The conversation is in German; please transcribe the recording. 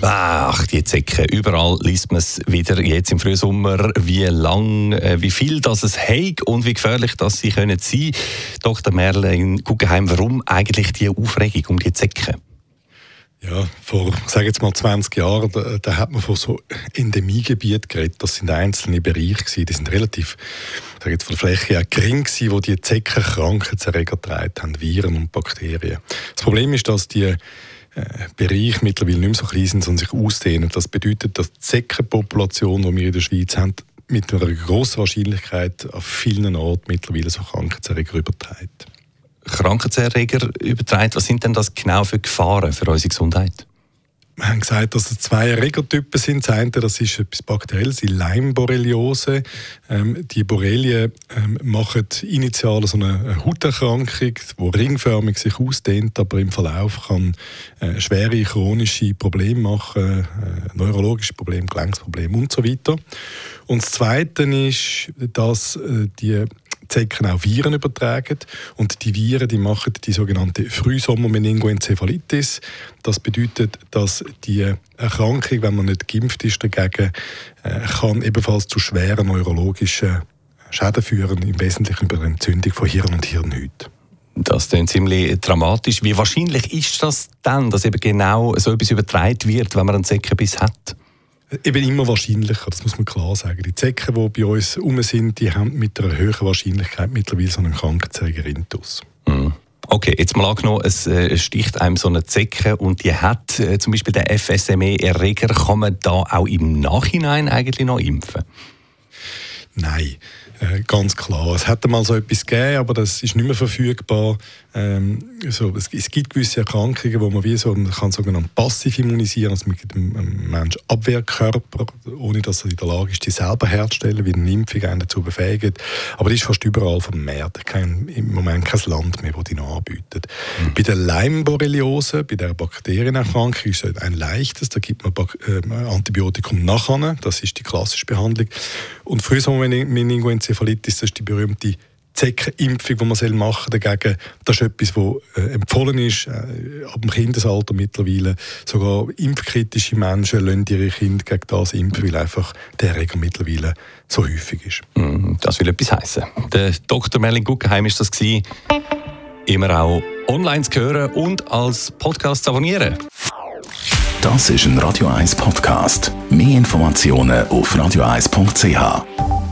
Ach, die Zecken. Überall liest man es wieder jetzt im Frühsommer, wie lang, äh, wie viel das es hat und wie gefährlich das sie können sein. Dr. Merlin Guggenheim, warum eigentlich die Aufregung um die Zecken? Ja, vor, sage jetzt mal 20 Jahren, da, da, hat man von so Endemiegebieten geredet. Das sind einzelne Bereiche gewesen. Die sind relativ, sage jetzt von der Fläche her gering gewesen, wo die Zecken Krankheitserreger getragen haben, Viren und Bakterien. Das Problem ist, dass die Bereich mittlerweile nicht mehr so klein sind, sondern sich ausdehnen. Das bedeutet, dass die Zeckenpopulation, die wir in der Schweiz haben, mit einer grossen Wahrscheinlichkeit auf vielen Orten mittlerweile so Krankheitserreger überträgt. Krankheitserreger überträgt, was sind denn das genau für Gefahren für unsere Gesundheit? Wir haben gesagt, dass es zwei Erregertypen sind. Das eine das ist etwas Bakterielles, die Leimborreliose. Ähm, die Borrelien ähm, machen initial so eine Hauterkrankung, die ringförmig sich ausdehnt, aber im Verlauf kann äh, schwere chronische Probleme machen, äh, neurologische Probleme, Gelenksprobleme und so weiter. Und das Zweite ist, dass äh, die Zecken auch Viren übertragen. Und die Viren die machen die sogenannte Frühsommer-Meningoenzephalitis. Das bedeutet, dass die Erkrankung, wenn man nicht geimpft ist dagegen, äh, kann ebenfalls zu schweren neurologischen Schäden führen, im Wesentlichen über Entzündung von Hirn und Hirnhäuten. Das klingt ziemlich dramatisch. Wie wahrscheinlich ist das dann, dass eben genau so etwas übertragen wird, wenn man einen Zeckenbiss hat? Eben immer wahrscheinlicher, das muss man klar sagen. Die Zecken, die bei uns herum sind, die haben mit einer höheren Wahrscheinlichkeit mittlerweile so einen Krankheitserreger Intus. Mhm. Okay, jetzt mal angenommen, es äh, sticht einem so eine Zecke und die hat äh, zum Beispiel den FSME-Erreger. Kann man da auch im Nachhinein eigentlich noch impfen? Nein. Äh, ganz klar. Es hätte mal so etwas gegeben, aber das ist nicht mehr verfügbar. Ähm, so, es, es, gibt gewisse Erkrankungen, wo man wie so man kann sogenannt passiv immunisieren, also mit dem Mensch Abwehrkörper, ohne dass er in der Lage ist, die selber herzustellen, wie eine Impfung einen dazu befähigt. Aber das ist fast überall vermehrt. Kein, Im Moment kein Land mehr, das die noch anbietet. Mhm. Bei der Leimborreliose, bei der Bakterienerkrankung, ist es ein leichtes. Da gibt man äh, Antibiotikum nachher. Das ist die klassische Behandlung. Und Frühsommermeningoenzephalitis Enzephalitis, das ist die berühmte Zeckenimpfung, die man machen soll dagegen. Das ist etwas, das äh, empfohlen ist, äh, ab dem Kindesalter mittlerweile. Sogar impfkritische Menschen lassen ihre Kinder gegen das impfen, weil einfach der Erreger mittlerweile so häufig ist. Mm, das will etwas heißen. Der Dr. Merlin Guggenheim ist das gewesen. Immer auch online zu hören und als Podcast zu abonnieren. Das ist ein Radio 1 Podcast. Mehr Informationen auf radio1.ch.